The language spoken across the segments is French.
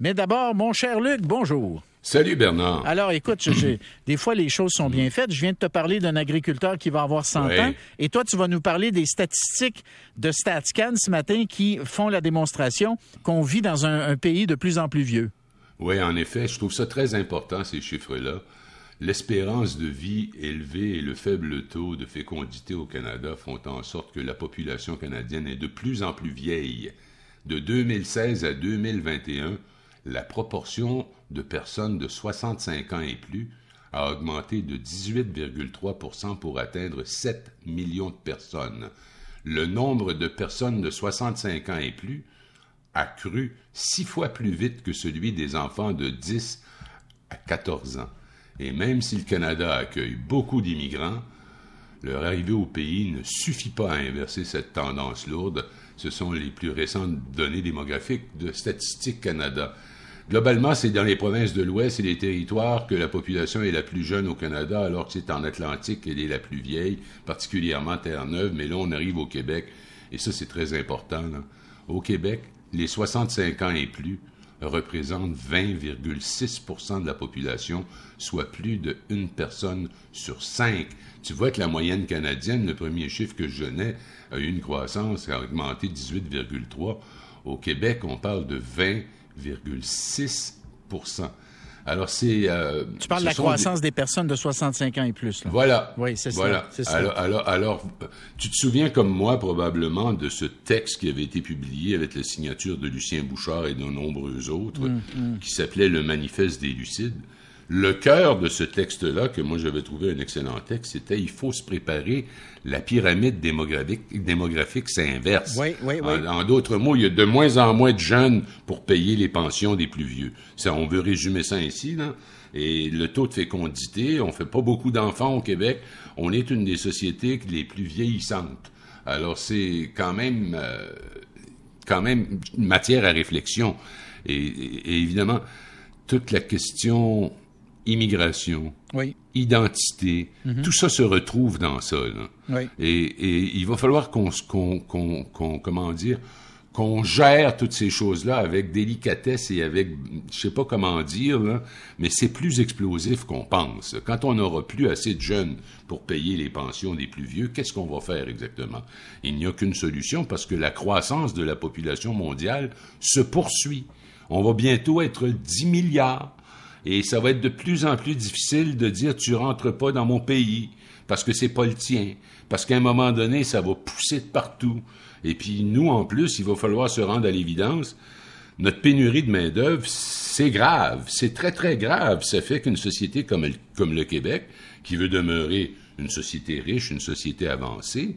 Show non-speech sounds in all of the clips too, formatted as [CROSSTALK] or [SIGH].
Mais d'abord, mon cher Luc, bonjour. Salut Bernard. Alors, écoute, [CLEARS THROAT] des fois, les choses sont bien faites. Je viens de te parler d'un agriculteur qui va avoir 100 ans. Et toi, tu vas nous parler des statistiques de StatsCan ce matin qui font la démonstration qu'on vit dans un, pays de plus en plus vieux. Oui, en effet, je trouve ça très important, ces chiffres-là. L'espérance de vie élevée et le faible taux de fécondité au Canada font en sorte que la population canadienne est de plus en plus vieille. De 2016 à 2021, la proportion de personnes de 65 ans et plus a augmenté de 18,3% pour atteindre 7 millions de personnes. Le nombre de personnes de 65 ans et plus a cru six fois plus vite que celui des enfants de 10 à 14 ans. Et même si le Canada accueille beaucoup d'immigrants, leur arrivée au pays ne suffit pas à inverser cette tendance lourde. Ce sont les plus récentes données démographiques de Statistique Canada. Globalement, c'est dans les provinces de l'Ouest et les territoires que la population est la plus jeune au Canada, alors que c'est en Atlantique qu'elle est la plus vieille, particulièrement Terre-Neuve, mais là, on arrive au Québec, et ça, c'est très important. Au Québec, les 65 ans et plus représentent 20,6% de la population, soit plus de une personne sur cinq. Tu vois que la moyenne canadienne, le premier chiffre que je donnais, a eu une croissance, a augmenté 18,3. Au Québec, on parle de 20 alors, c'est. Euh, tu parles de la croissance des... personnes de 65 ans et plus. Là. Voilà. Oui, c'est voilà. ça. Alors, alors, alors, tu te souviens comme moi, probablement, de ce texte qui avait été publié avec la signature de Lucien Bouchard et de nombreux autres, mm, mm. qui s'appelait Le Manifeste des Lucides? Le cœur de ce texte-là, que moi j'avais trouvé un excellent texte, c'était il faut se préparer. La pyramide démographique, démographique s'inverse. Oui, oui, oui. En, d'autres mots, il y a de moins en moins de jeunes pour payer les pensions des plus vieux. Ça, on veut résumer ça ainsi, là. Et le taux de fécondité, on fait pas beaucoup d'enfants au Québec. On est une des sociétés les plus vieillissantes. Alors c'est quand même, euh, quand même une matière à réflexion. et évidemment, toute la question immigration, identité, mhm. tout ça se retrouve dans ça. Et, il va falloir qu'on, comment dire, qu'on gère toutes ces choses-là avec délicatesse et avec, je sais pas comment dire, mais c'est plus explosif qu'on pense. Quand on n'aura plus assez de jeunes pour payer les pensions des plus vieux, qu'est-ce qu'on va faire exactement? Il n'y a qu'une solution parce que la croissance de la population mondiale se poursuit. On va bientôt être 10 milliards. Et ça va être de plus en plus difficile de dire tu rentres pas dans mon pays parce que c'est pas le tien. Parce qu'à un moment donné, ça va pousser de partout. Et puis nous, en plus, il va falloir se rendre à l'évidence. Notre pénurie de main-d'œuvre, c'est grave. C'est très, très grave. Ça fait qu'une société comme, comme le Québec, qui veut demeurer une société riche, une société avancée,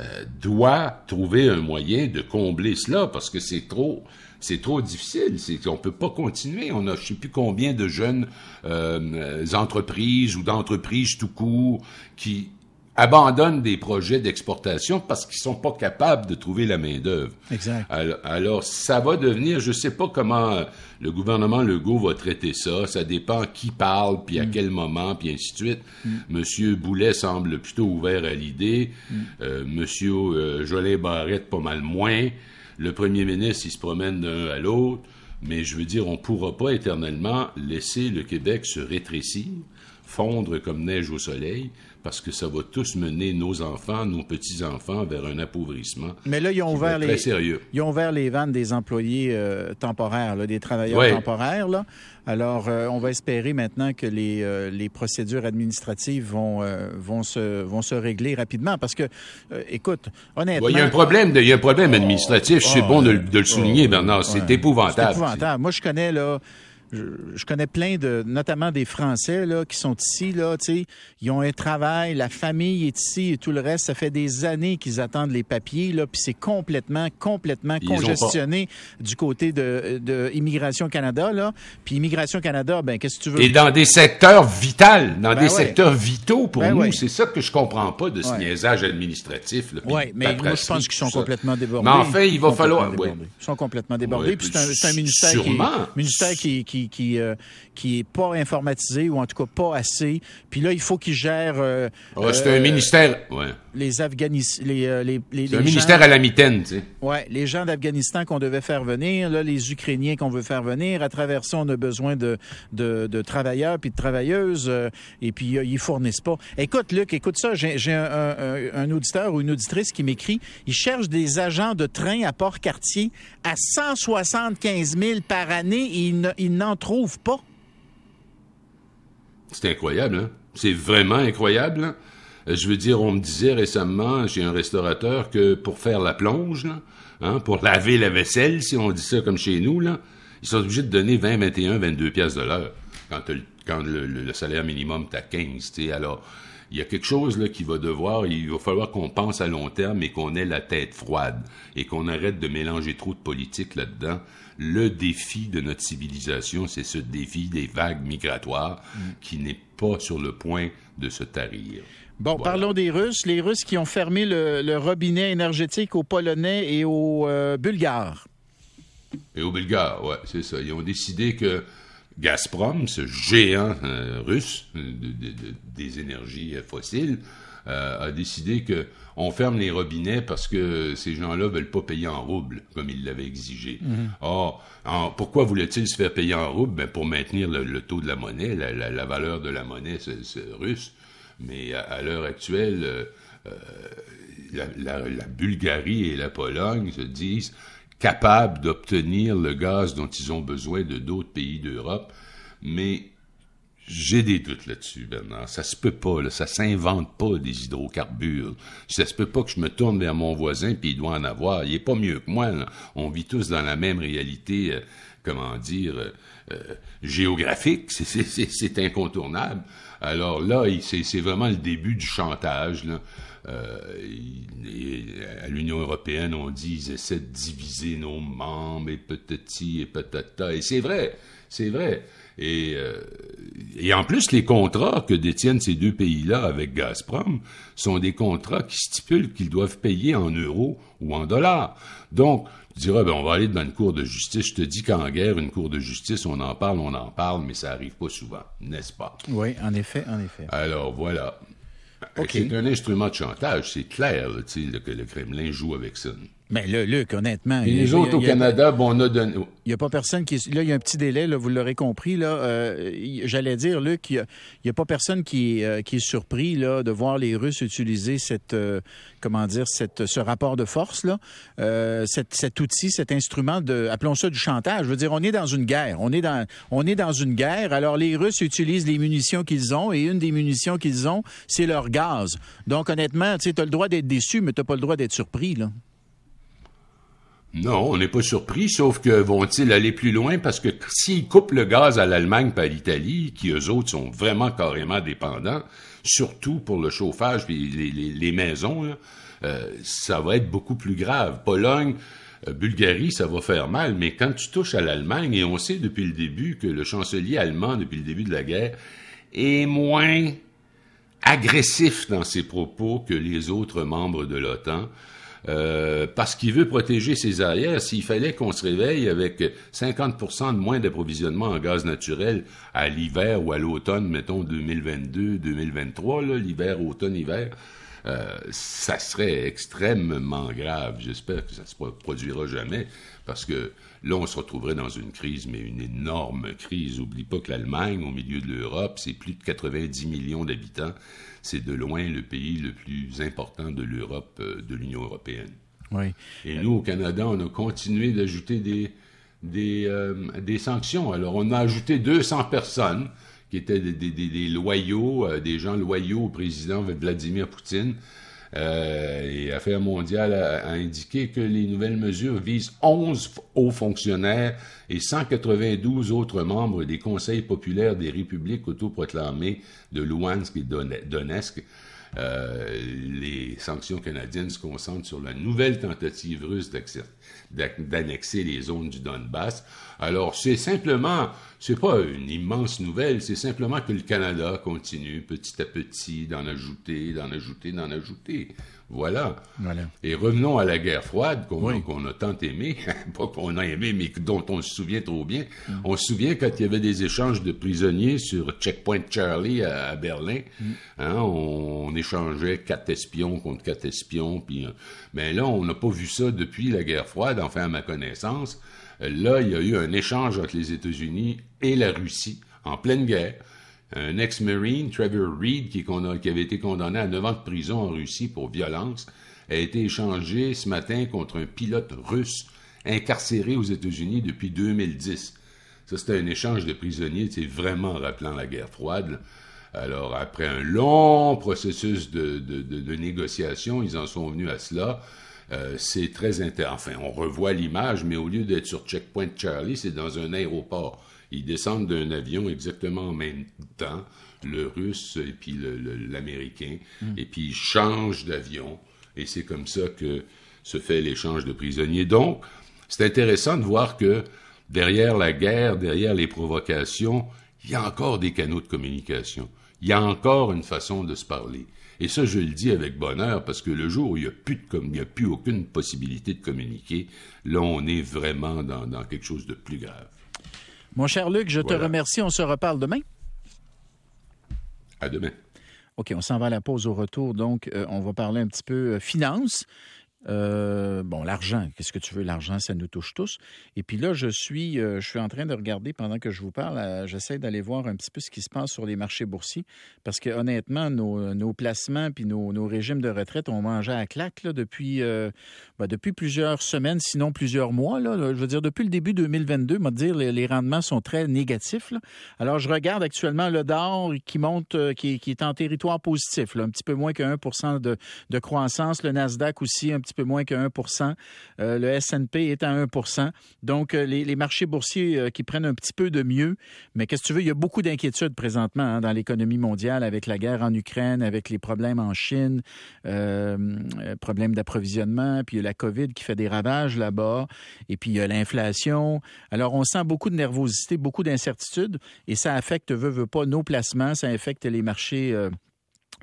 euh, doit trouver un moyen de combler cela parce que c'est trop, c'est trop difficile. C'est qu'on peut pas continuer. On a, je sais plus combien de jeunes euh, entreprises ou d'entreprises tout court qui abandonnent des projets d'exportation parce qu'ils sont pas capables de trouver la main d'œuvre. Exact. Alors, ça va devenir, je sais pas comment le gouvernement Legault va traiter ça. Ça dépend qui parle, puis à mm. quel moment, puis ainsi de suite. Mm. Monsieur Boulet semble plutôt ouvert à l'idée. Mm. Euh, Monsieur euh, Jolin Barrette pas mal moins. Le premier ministre, il se promène d'un à l'autre, mais je veux dire, on ne pourra pas éternellement laisser le Québec se rétrécir, fondre comme neige au soleil, parce que ça va tous mener nos enfants, nos petits-enfants vers un appauvrissement. Mais là, ils ont ouvert les, sérieux. Ils ont ouvert les vannes des employés euh, temporaires, des travailleurs temporaires. Là. Alors, euh, on va espérer maintenant que les, euh, les procédures administratives vont, vont, se, vont se régler rapidement. Parce que, écoute, honnêtement... Il y a un problème, il y a un problème administratif. c'est bon de, de, le souligner, Bernard. C'est épouvantable. C'est épouvantable. Moi, je connais, là je, connais plein de, notamment des Français là, qui sont ici, là, ils ont un travail, la famille est ici et tout le reste. Ça fait des années qu'ils attendent les papiers, là, puis c'est complètement, complètement congestionné du côté de, de Immigration Canada, là. Puis Immigration Canada, ben qu'est-ce que tu veux? Et dans des secteurs vitaux, dans ben des secteurs vitaux pour ben nous, c'est ça que je comprends pas de ce niaisage administratif. Oui, mais moi je pense qu'ils sont complètement débordés. Mais enfin, il va falloir, Ils sont complètement débordés. puis c'est un, ministère qui, ministère qui qui qui euh, qui est pas informatisé ou en tout cas pas assez. Puis là, il faut qu'ils gèrent. Euh, c'est un ministère. Ouais. Les Afghanistan, les les, les, C'est un ministère à la mitaine, tu sais. Ouais, les gens d'Afghanistan qu'on devait faire venir, là, les Ukrainiens qu'on veut faire venir. À travers ça, on a besoin de de, de travailleurs puis de travailleuses. et puis ils fournissent pas. Écoute, Luc, écoute ça. J'ai un, un, un auditeur ou une auditrice qui m'écrit. Il cherche des agents de train à Port-Cartier à 175 000 par année et il n'en trouve pas. C'est incroyable, hein? C'est vraiment incroyable. Hein? Euh, je veux dire, on me disait récemment chez un restaurateur que pour faire la plonge, hein, pour laver la vaisselle, si on dit ça comme chez nous, là, ils sont obligés de donner 20, 21, 22 pièces de l'heure quand, quand le, salaire minimum est à 15. Alors, il y a quelque chose là qui va devoir, il va falloir qu'on pense à long terme et qu'on ait la tête froide et qu'on arrête de mélanger trop de politique là-dedans. Le défi de notre civilisation, c'est ce défi des vagues migratoires mm. qui n'est pas sur le point de se tarir. Bon, parlons des Russes. Les Russes qui ont fermé le, robinet énergétique aux Polonais et aux euh, Bulgares. Et aux Bulgares, oui, c'est ça. Ils ont décidé que Gazprom, ce géant euh, russe des énergies fossiles, euh, a décidé que on ferme les robinets parce que ces gens-là veulent pas payer en roubles comme ils l'avaient exigé. Mhm. Or, pourquoi voulaient-ils se faire payer en roubles ben, Pour maintenir le, taux de la monnaie, la, valeur de la monnaie russe. Mais à, l'heure actuelle, euh, la, Bulgarie et la Pologne se disent capables d'obtenir le gaz dont ils ont besoin de d'autres pays d'Europe. Mais j'ai des doutes là-dessus, Bernard. Ça se peut pas, là. Ça s'invente pas des hydrocarbures. Ça se peut pas que je me tourne vers mon voisin puis il doit en avoir. Il est pas mieux que moi. On vit tous dans la même réalité, euh, comment dire, euh, euh, géographique. C'est incontournable. Alors là, c'est vraiment le début du chantage. Là. Euh, à l'Union européenne, on dit qu'ils essaient de diviser nos membres et petit et patata. Et c'est vrai, c'est vrai. Et, euh, et en plus, les contrats que détiennent ces deux pays-là avec Gazprom sont des contrats qui stipulent qu'ils doivent payer en euros ou en dollars. Donc, tu dirais, ben, on va aller devant une cour de justice. Je te dis qu'en guerre, une cour de justice, on en parle, on en parle, mais ça arrive pas souvent, n'est-ce pas? Oui, en effet, en effet. Alors, voilà. C'est un instrument de chantage, c'est clair que le Kremlin joue avec ça. Mais là, Luc, honnêtement. Et les autres au Canada, bon, on a donné. Il n'y a pas personne qui. Là, il y a un petit délai, là, vous l'aurez compris. Là, euh, j'allais dire, Luc, il n'y a, pas personne qui, euh, qui est surpris là, de voir les Russes utiliser cette, euh, comment dire, cette, ce rapport de force, là, cet outil, cet instrument de. Appelons ça du chantage. Je veux dire, on est dans une guerre. On est dans, on est dans une guerre. Alors, les Russes utilisent les munitions qu'ils ont et une des munitions qu'ils ont, c'est leur gaz. Donc, honnêtement, tu as le droit d'être déçu, mais tu n'as pas le droit d'être surpris, là. Non, on n'est pas surpris, sauf que vont-ils aller plus loin? Parce que s'ils coupent le gaz à l'Allemagne par l'Italie, qui eux autres sont vraiment carrément dépendants, surtout pour le chauffage et les, maisons, euh, ça va être beaucoup plus grave. Pologne, euh, Bulgarie, ça va faire mal, mais quand tu touches à l'Allemagne, et on sait depuis le début que le chancelier allemand, depuis le début de la guerre, est moins agressif dans ses propos que les autres membres de l'OTAN. Euh, parce qu'il veut protéger ses arrières. S'il fallait qu'on se réveille avec 50% de moins d'approvisionnement en gaz naturel à l'hiver ou à l'automne, mettons 2022, 2023, l'hiver, automne, hiver, euh, ça serait extrêmement grave. J'espère que ça se produira jamais, parce que là, on se retrouverait dans une crise, mais une énorme crise. Oublie pas que l'Allemagne, au milieu de l'Europe, c'est plus de 90 millions d'habitants c'est de loin le pays le plus important de l'Europe, euh, de l'Union européenne. Oui. Et nous, au Canada, on a continué d'ajouter des, des, euh, des, sanctions. Alors, on a ajouté 200 personnes qui étaient des, loyaux, euh, des gens loyaux au président Vladimir Poutine. Euh, et Affaires mondiales a, indiqué que les nouvelles mesures visent 11 hauts fonctionnaires et 192 autres membres des conseils populaires des républiques autoproclamées de Luhansk et Donetsk. Euh, les sanctions canadiennes se concentrent sur la nouvelle tentative russe d'annexer les zones du Donbass. Alors, c'est simplement, c'est pas une immense nouvelle, c'est simplement que le Canada continue petit à petit d'en ajouter, d'en ajouter, d'en ajouter. Voilà. Et revenons à la guerre froide qu'on a tant aimé, [LAUGHS] pas qu'on a aimé, mais dont on se souvient trop bien. Mm. On se souvient quand il y avait des échanges de prisonniers sur Checkpoint Charlie à, Berlin. Mm. Hein, on, échangeait quatre espions contre quatre espions. Puis, euh, mais là, on n'a pas vu ça depuis la guerre froide, enfin à ma connaissance. Là, il y a eu un échange entre les États-Unis et la Russie en pleine guerre. Un ex-marine, Trevor Reed, qui, avait été condamné à 9 ans de prison en Russie pour violence, a été échangé ce matin contre un pilote russe incarcéré aux États-Unis depuis 2010. Ça, c'était un échange de prisonniers, c'est vraiment rappelant la guerre froide. Alors, après un long processus de négociation, ils en sont venus à cela. Euh, c'est très intéressant. Enfin, on revoit l'image, mais au lieu d'être sur Checkpoint Charlie, c'est dans un aéroport. Ils descendent d'un avion exactement en même temps, le russe et puis l'américain, hmm. et puis ils changent d'avion. Et c'est comme ça que se fait l'échange de prisonniers. Donc, c'est intéressant de voir que derrière la guerre, derrière les provocations, il y a encore des canaux de communication. Il y a encore une façon de se parler. Et ça, je le dis avec bonheur parce que le jour où il n'y a, plus de, a plus aucune possibilité de communiquer, là, on est vraiment dans, quelque chose de plus grave. Mon cher Luc, je te remercie. On se reparle demain. À demain. OK, on s'en va à la pause au retour. Donc, euh, on va parler un petit peu euh, finance. Euh, bon, l'argent, qu'est-ce que tu veux? L'argent, ça nous touche tous. Et puis là, je suis, euh, en train de regarder pendant que je vous parle, euh, j'essaie d'aller voir un petit peu ce qui se passe sur les marchés boursiers parce que honnêtement, nos, placements puis nos, régimes de retraite ont mangé à claque depuis, ben, depuis plusieurs semaines, sinon plusieurs mois. Je veux dire, depuis le début 2022, moi, dire, les, rendements sont très négatifs. Alors, je regarde actuellement le DOR qui monte, qui, est en territoire positif, un petit peu moins que 1 de, de croissance. Le Nasdaq aussi, un petit peu moins que 1 euh, Le S&P est à 1% Donc, euh, les, marchés boursiers euh, qui prennent un petit peu de mieux. Mais qu'est-ce que tu veux? Il y a beaucoup d'inquiétudes présentement hein, dans l'économie mondiale avec la guerre en Ukraine, avec les problèmes en Chine, problèmes d'approvisionnement, puis il y a la COVID qui fait des ravages là-bas, et puis il y a l'inflation. Alors, on sent beaucoup de nervosité, beaucoup d'incertitude, et ça affecte, veut, veut pas, nos placements, ça affecte les marchés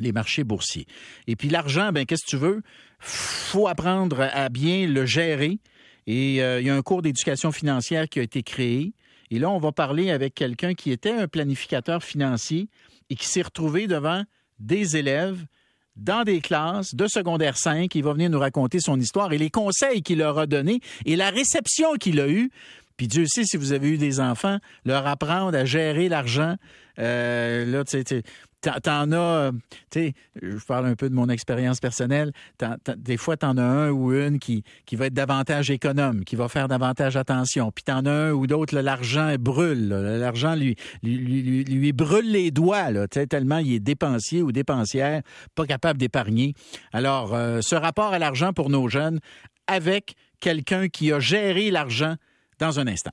les marchés boursiers. Et puis l'argent, ben qu'est-ce que tu veux? Faut apprendre à bien le gérer. Et euh, il y a un cours d'éducation financière qui a été créé. Et là, on va parler avec quelqu'un qui était un planificateur financier et qui s'est retrouvé devant des élèves dans des classes de secondaire 5. Il va venir nous raconter son histoire et les conseils qu'il leur a donnés et la réception qu'il a eue. Puis Dieu sait si vous avez eu des enfants, leur apprendre à gérer l'argent. Euh, là, tu T'en as, euh, tu sais, je parle un peu de mon expérience personnelle. des fois, t'en as un ou une qui, qui va être davantage économe, qui va faire davantage attention. Puis t'en as un ou d'autres, l'argent brûle. L'argent lui lui, lui, brûle les doigts, là, tellement il est dépensier ou dépensière, pas capable d'épargner. Alors, euh, ce rapport à l'argent pour nos jeunes avec quelqu'un qui a géré l'argent dans un instant.